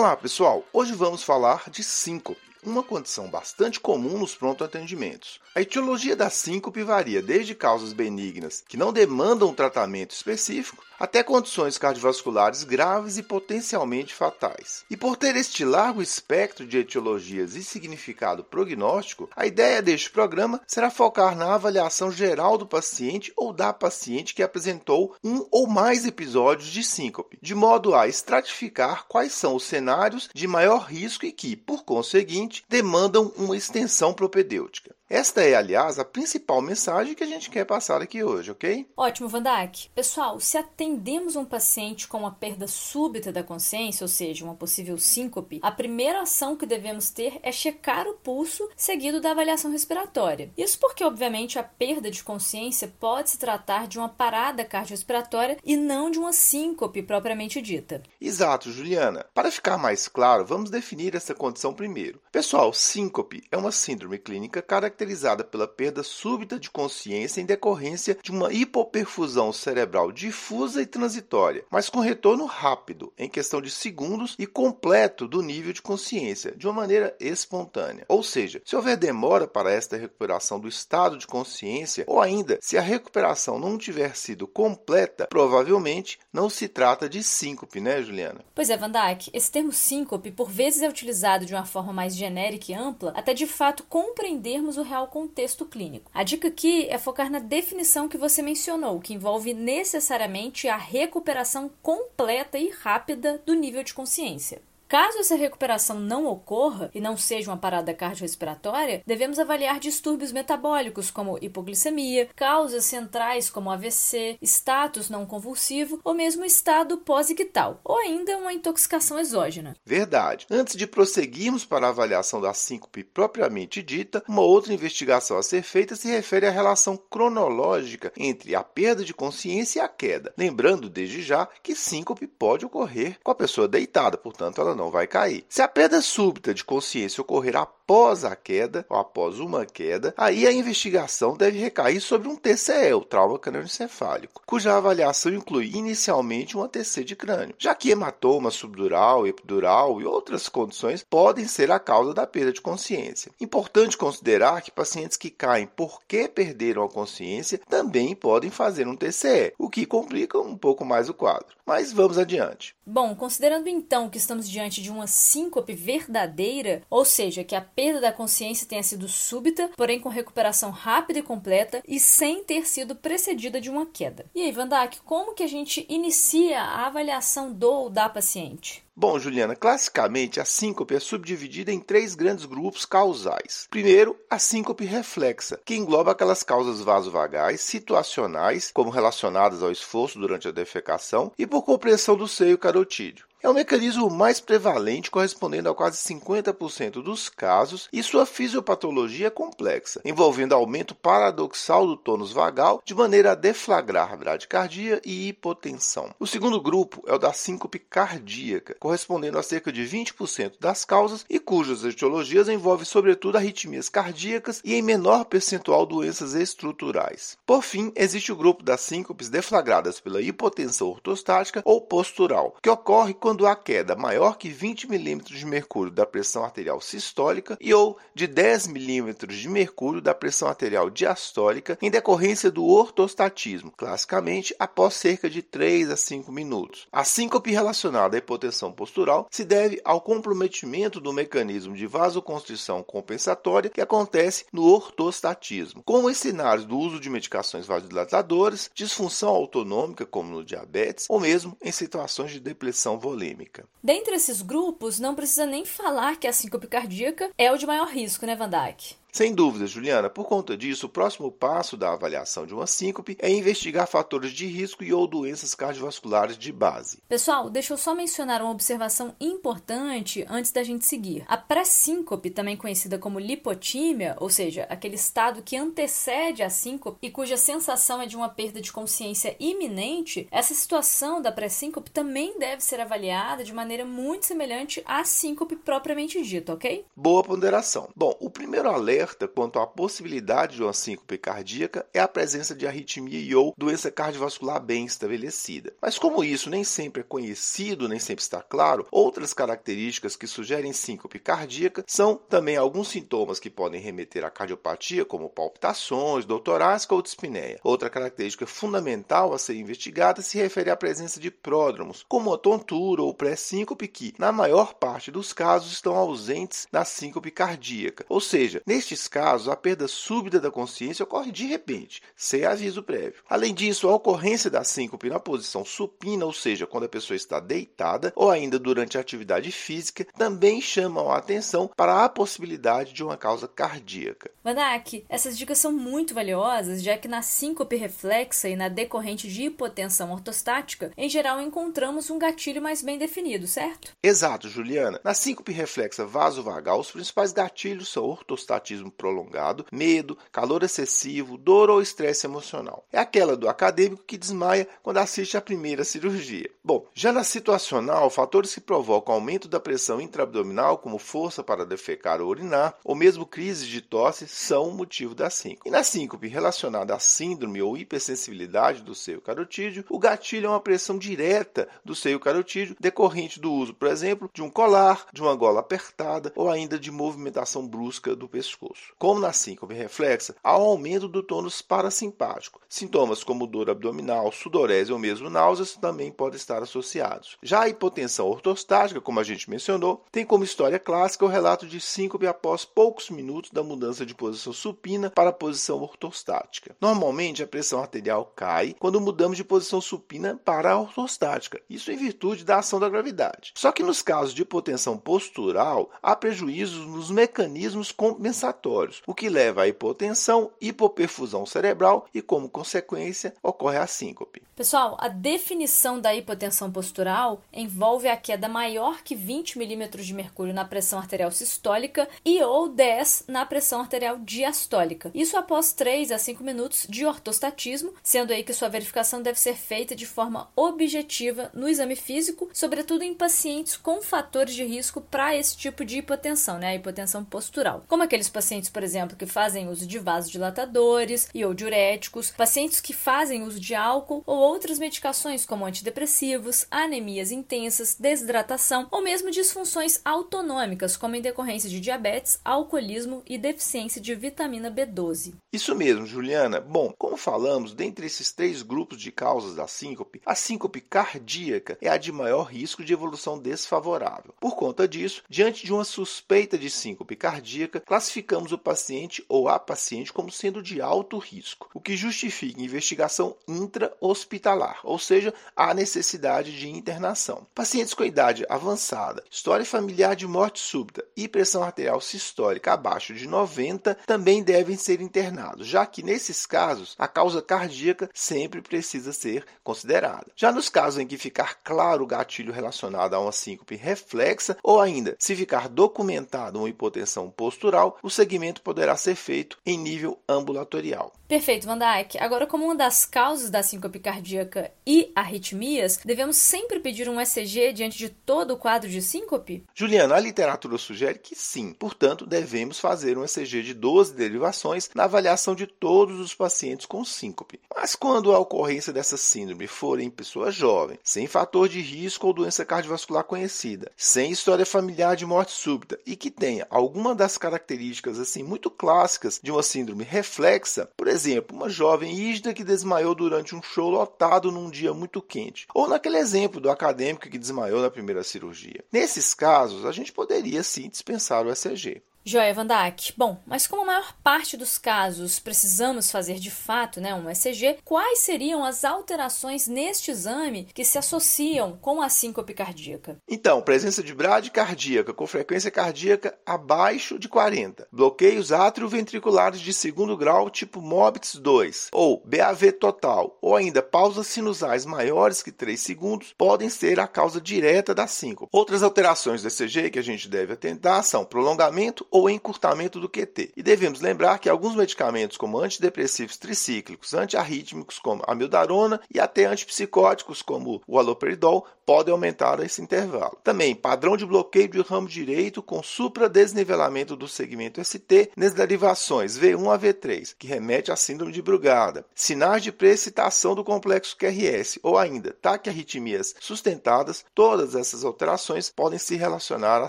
Olá pessoal, hoje vamos falar de síncope, uma condição bastante comum nos pronto atendimentos. A etiologia da síncope varia desde causas benignas que não demandam um tratamento específico até condições cardiovasculares graves e potencialmente fatais. E por ter este largo espectro de etiologias e significado prognóstico, a ideia deste programa será focar na avaliação geral do paciente ou da paciente que apresentou um ou mais episódios de síncope, de modo a estratificar quais são os cenários de maior risco e que, por conseguinte, demandam uma extensão propedêutica. Esta é, aliás, a principal mensagem que a gente quer passar aqui hoje, ok? Ótimo, Vandak. Pessoal, se atendemos um paciente com uma perda súbita da consciência, ou seja, uma possível síncope, a primeira ação que devemos ter é checar o pulso seguido da avaliação respiratória. Isso porque, obviamente, a perda de consciência pode se tratar de uma parada cardiorrespiratória e não de uma síncope propriamente dita. Exato, Juliana. Para ficar mais claro, vamos definir essa condição primeiro. Pessoal, síncope é uma síndrome clínica característica caracterizada pela perda súbita de consciência em decorrência de uma hipoperfusão cerebral difusa e transitória, mas com retorno rápido, em questão de segundos e completo do nível de consciência, de uma maneira espontânea. Ou seja, se houver demora para esta recuperação do estado de consciência, ou ainda se a recuperação não tiver sido completa, provavelmente não se trata de síncope, né, Juliana? Pois é, Van esse termo síncope por vezes é utilizado de uma forma mais genérica e ampla, até de fato compreendermos o real contexto clínico. A dica aqui é focar na definição que você mencionou, que envolve necessariamente a recuperação completa e rápida do nível de consciência. Caso essa recuperação não ocorra e não seja uma parada cardiorrespiratória, devemos avaliar distúrbios metabólicos como hipoglicemia, causas centrais como AVC, status não convulsivo ou mesmo estado pós-ictal, ou ainda uma intoxicação exógena. Verdade. Antes de prosseguirmos para a avaliação da síncope propriamente dita, uma outra investigação a ser feita se refere à relação cronológica entre a perda de consciência e a queda. Lembrando desde já que síncope pode ocorrer com a pessoa deitada, portanto ela não vai cair. Se a perda súbita de consciência ocorrer após a queda, ou após uma queda, aí a investigação deve recair sobre um TCE, o trauma crânioencefálico, cuja avaliação inclui inicialmente um ATC de crânio, já que hematoma subdural, epidural e outras condições podem ser a causa da perda de consciência. Importante considerar que pacientes que caem porque perderam a consciência também podem fazer um TCE, o que complica um pouco mais o quadro. Mas vamos adiante. Bom, considerando então que estamos diante diante de uma síncope verdadeira, ou seja, que a perda da consciência tenha sido súbita, porém com recuperação rápida e completa e sem ter sido precedida de uma queda. E aí, Vandak, como que a gente inicia a avaliação do ou da paciente? Bom, Juliana, classicamente a síncope é subdividida em três grandes grupos causais. Primeiro, a síncope reflexa, que engloba aquelas causas vasovagais situacionais, como relacionadas ao esforço durante a defecação e por compressão do seio carotídeo. É o mecanismo mais prevalente, correspondendo a quase 50% dos casos, e sua fisiopatologia é complexa, envolvendo aumento paradoxal do tônus vagal, de maneira a deflagrar bradicardia e hipotensão. O segundo grupo é o da síncope cardíaca, correspondendo a cerca de 20% das causas e cujas etiologias envolvem sobretudo arritmias cardíacas e em menor percentual doenças estruturais. Por fim, existe o grupo das síncopes deflagradas pela hipotensão ortostática ou postural, que ocorre quando quando há queda maior que 20 milímetros de mercúrio da pressão arterial sistólica e ou de 10 milímetros de mercúrio da pressão arterial diastólica em decorrência do ortostatismo, classicamente após cerca de 3 a 5 minutos. A síncope relacionada à hipotensão postural se deve ao comprometimento do mecanismo de vasoconstrição compensatória que acontece no ortostatismo, como em cenários do uso de medicações vasodilatadoras, disfunção autonômica, como no diabetes, ou mesmo em situações de depressão volêmica polêmica. Dentre esses grupos, não precisa nem falar que a síncope cardíaca é o de maior risco, né, Van Dijk? Sem dúvida, Juliana. Por conta disso, o próximo passo da avaliação de uma síncope é investigar fatores de risco e ou doenças cardiovasculares de base. Pessoal, deixa eu só mencionar uma observação importante antes da gente seguir. A pré-síncope, também conhecida como lipotímia, ou seja, aquele estado que antecede a síncope e cuja sensação é de uma perda de consciência iminente, essa situação da pré-síncope também deve ser avaliada de maneira muito semelhante à síncope propriamente dita, ok? Boa ponderação. Bom, o primeiro alerta alerta quanto à possibilidade de uma síncope cardíaca é a presença de arritmia e ou doença cardiovascular bem estabelecida. Mas como isso nem sempre é conhecido, nem sempre está claro, outras características que sugerem síncope cardíaca são também alguns sintomas que podem remeter à cardiopatia, como palpitações, dor torácica ou dispneia. Outra característica fundamental a ser investigada se refere à presença de pródromos, como a tontura ou pré-síncope que, na maior parte dos casos, estão ausentes na síncope cardíaca. Ou seja, nestes casos, a perda súbita da consciência ocorre de repente, sem aviso prévio. Além disso, a ocorrência da síncope na posição supina, ou seja, quando a pessoa está deitada, ou ainda durante a atividade física, também chamam a atenção para a possibilidade de uma causa cardíaca. Manak, essas dicas são muito valiosas, já que na síncope reflexa e na decorrente de hipotensão ortostática, em geral encontramos um gatilho mais bem definido, certo? Exato, Juliana. Na síncope reflexa vasovagal, os principais gatilhos são ortostatismo prolongado, medo, calor excessivo, dor ou estresse emocional. É aquela do acadêmico que desmaia quando assiste à primeira cirurgia. Bom, já na situacional, fatores que provocam aumento da pressão intraabdominal, como força para defecar ou urinar, ou mesmo crises de tosse, são o motivo da síncope. E na síncope relacionada à síndrome ou hipersensibilidade do seio carotídeo, o gatilho é uma pressão direta do seio carotídeo decorrente do uso, por exemplo, de um colar, de uma gola apertada ou ainda de movimentação brusca do pescoço. Como na síncope reflexa, há um aumento do tônus parasimpático. Sintomas como dor abdominal, sudorese ou mesmo náuseas também podem estar associados. Já a hipotensão ortostática, como a gente mencionou, tem como história clássica o relato de síncope após poucos minutos da mudança de posição supina para a posição ortostática. Normalmente, a pressão arterial cai quando mudamos de posição supina para a ortostática, isso em virtude da ação da gravidade. Só que nos casos de hipotensão postural, há prejuízos nos mecanismos compensatórios, o que leva à hipotensão, hipoperfusão cerebral e, como consequência, ocorre a síncope. Pessoal, a definição da hipotensão postural envolve a queda maior que 20 milímetros de mercúrio na pressão arterial sistólica e ou 10 na pressão arterial diastólica. Isso após 3 a 5 minutos de ortostatismo, sendo aí que sua verificação deve ser feita de forma objetiva no exame físico, sobretudo em pacientes com fatores de risco para esse tipo de hipotensão, né, a hipotensão postural. Como aqueles pacientes, por exemplo, que fazem uso de vasodilatadores e ou diuréticos, pacientes que fazem uso de álcool ou outras medicações como antidepressivos, anemias intensas, desidratação ou mesmo disfunções autonômicas, como em decorrência de diabetes, alcoolismo e deficiência de vitamina B12. Isso mesmo, Juliana. Bom, como falamos, dentre esses três grupos de causas da síncope, a síncope cardíaca é a de maior risco de evolução desfavorável. Por conta disso, diante de uma suspeita de síncope cardíaca, classificamos o paciente ou a paciente como sendo de alto risco, o que justifica investigação intra-hospitalar, ou seja, a necessidade de internação. Pacientes com idade avançada, história familiar de morte súbita e pressão arterial sistólica abaixo de 90 também devem ser internados, já que nesses casos a causa cardíaca sempre precisa ser considerada. Já nos casos em que ficar claro o gatilho relacionado a uma síncope reflexa ou ainda se ficar documentado uma hipotensão postural, o segmento poderá ser feito em nível ambulatorial. Perfeito, Van Dijk. Agora, como uma das causas da síncope cardíaca e arritmias, devemos sempre pedir um ECG diante de todo o quadro de síncope? Juliana, a literatura sugere que sim. Portanto, devemos fazer um ECG de 12 derivações na avaliação de todos os pacientes com síncope. Mas quando a ocorrência dessa síndrome for em pessoa jovem, sem fator de risco ou doença cardiovascular conhecida, sem história familiar de morte súbita e que tenha alguma das características assim muito clássicas de uma síndrome reflexa, por exemplo, uma jovem rígida que desmaiou durante um show lotado num dia muito quente, ou naquele exemplo do acadêmico que desmaiou na primeira cirurgia. Nesses casos, a gente poderia sim dispensar o ECG. Joia Van Dijk. Bom, mas como a maior parte dos casos precisamos fazer de fato né, um ECG, quais seriam as alterações neste exame que se associam com a síncope cardíaca? Então, presença de brade cardíaca com frequência cardíaca abaixo de 40, bloqueios atrioventriculares de segundo grau tipo MOBITS 2, ou BAV total, ou ainda pausas sinusais maiores que 3 segundos podem ser a causa direta da síncope. Outras alterações do ECG que a gente deve atentar são prolongamento ou encurtamento do QT. E devemos lembrar que alguns medicamentos, como antidepressivos tricíclicos, antiarrítmicos, como a mildarona, e até antipsicóticos, como o haloperidol, podem aumentar esse intervalo. Também padrão de bloqueio do ramo direito com supradesnivelamento do segmento ST nas derivações V1 a V3, que remete à síndrome de Brugada. Sinais de precipitação do complexo QRS ou ainda taquiarritmias sustentadas, todas essas alterações podem se relacionar à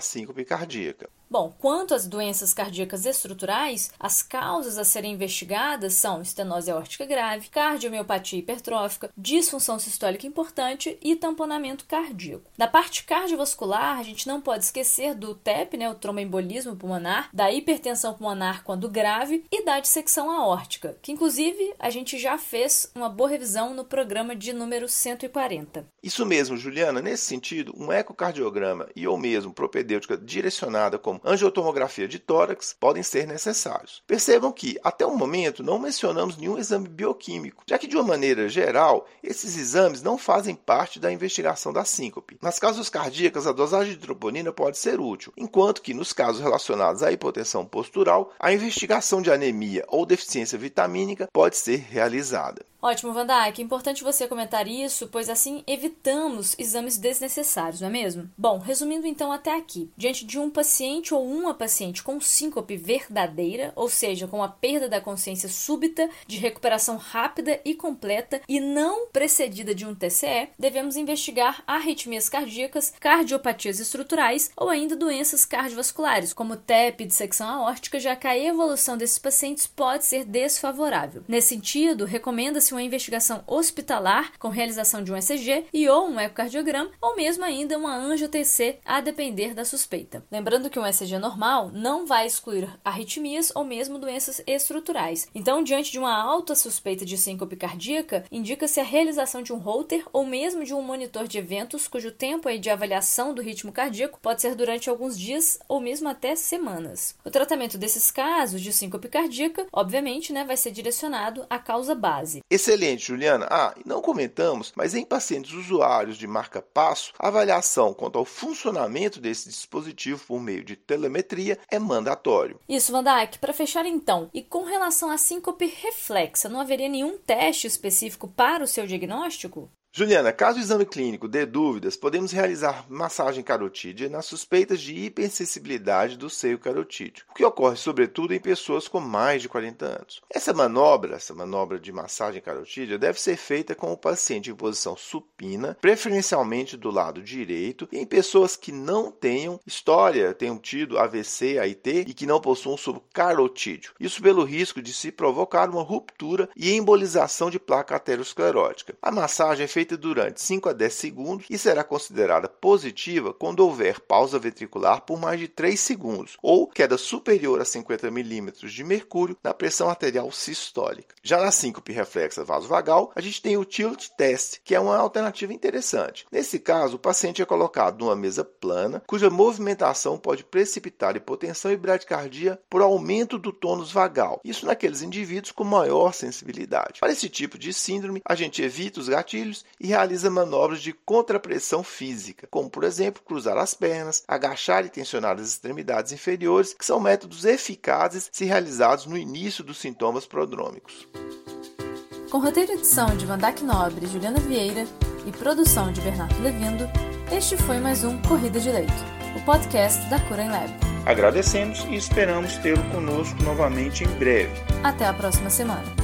síncope cardíaca. Bom, quanto às doenças cardíacas estruturais, as causas a serem investigadas são estenose aórtica grave, cardiomiopatia hipertrófica, disfunção sistólica importante e tamponamento cardíaco. Na parte cardiovascular, a gente não pode esquecer do TEP, né, o tromboembolismo pulmonar, da hipertensão pulmonar quando grave e da dissecção aórtica, que inclusive a gente já fez uma boa revisão no programa de número 140. Isso mesmo, Juliana. Nesse sentido, um ecocardiograma e ou mesmo propedêutica direcionada como angiotomografia de tórax podem ser necessários. Percebam que, até o momento, não mencionamos nenhum exame bioquímico, já que, de uma maneira geral, esses exames não fazem parte da investigação da síncope. Nas causas cardíacas, a dosagem de troponina pode ser útil, enquanto que, nos casos relacionados à hipotensão postural, a investigação de anemia ou deficiência vitamínica pode ser realizada. Ótimo, Vandak. É importante você comentar isso, pois assim evitamos exames desnecessários, não é mesmo? Bom, resumindo então até aqui. Diante de um paciente ou uma paciente com síncope verdadeira, ou seja, com a perda da consciência súbita, de recuperação rápida e completa e não precedida de um TCE, devemos investigar arritmias cardíacas, cardiopatias estruturais ou ainda doenças cardiovasculares, como TEP, dissecção aórtica, já que a evolução desses pacientes pode ser desfavorável. Nesse sentido, recomenda-se uma investigação hospitalar com realização de um ECG e ou um ecocardiograma, ou mesmo ainda uma angio-TC, a depender da suspeita. Lembrando que um ECG normal não vai excluir arritmias ou mesmo doenças estruturais. Então, diante de uma alta suspeita de síncope cardíaca, indica-se a realização de um Holter ou mesmo de um monitor de eventos cujo tempo de avaliação do ritmo cardíaco pode ser durante alguns dias ou mesmo até semanas. O tratamento desses casos de síncope cardíaca, obviamente, né, vai ser direcionado à causa base. Excelente, Juliana. Ah, não comentamos, mas em pacientes usuários de marca-passo, a avaliação quanto ao funcionamento desse dispositivo por meio de telemetria é mandatório. Isso, Van Dijk. Para fechar então, e com relação à síncope reflexa, não haveria nenhum teste específico para o seu diagnóstico? Juliana, caso o exame clínico dê dúvidas, podemos realizar massagem carotídea nas suspeitas de hipersensibilidade do seio carotídeo, o que ocorre sobretudo em pessoas com mais de 40 anos. Essa manobra, essa manobra de massagem carotídea, deve ser feita com o paciente em posição supina, preferencialmente do lado direito, e em pessoas que não tenham história, tenham tido AVC, AIT e que não possuam subcarotídeo. Isso pelo risco de se provocar uma ruptura e embolização de placa aterosclerótica. A massagem é feita feita durante 5 a 10 segundos e será considerada positiva quando houver pausa ventricular por mais de 3 segundos ou queda superior a 50 milímetros de mercúrio na pressão arterial sistólica. Já na síncope reflexa vasovagal, a gente tem o tilt test, que é uma alternativa interessante. Nesse caso, o paciente é colocado numa mesa plana, cuja movimentação pode precipitar hipotensão e bradicardia por aumento do tônus vagal. Isso naqueles indivíduos com maior sensibilidade. Para esse tipo de síndrome, a gente evita os gatilhos e realiza manobras de contrapressão física, como por exemplo cruzar as pernas, agachar e tensionar as extremidades inferiores, que são métodos eficazes se realizados no início dos sintomas prodrômicos. Com roteiro e edição de Vandac Nobre e Juliana Vieira e produção de Bernardo Levindo, este foi mais um Corrida de Leito, o podcast da Cura em Lab. Agradecemos e esperamos tê-lo conosco novamente em breve. Até a próxima semana.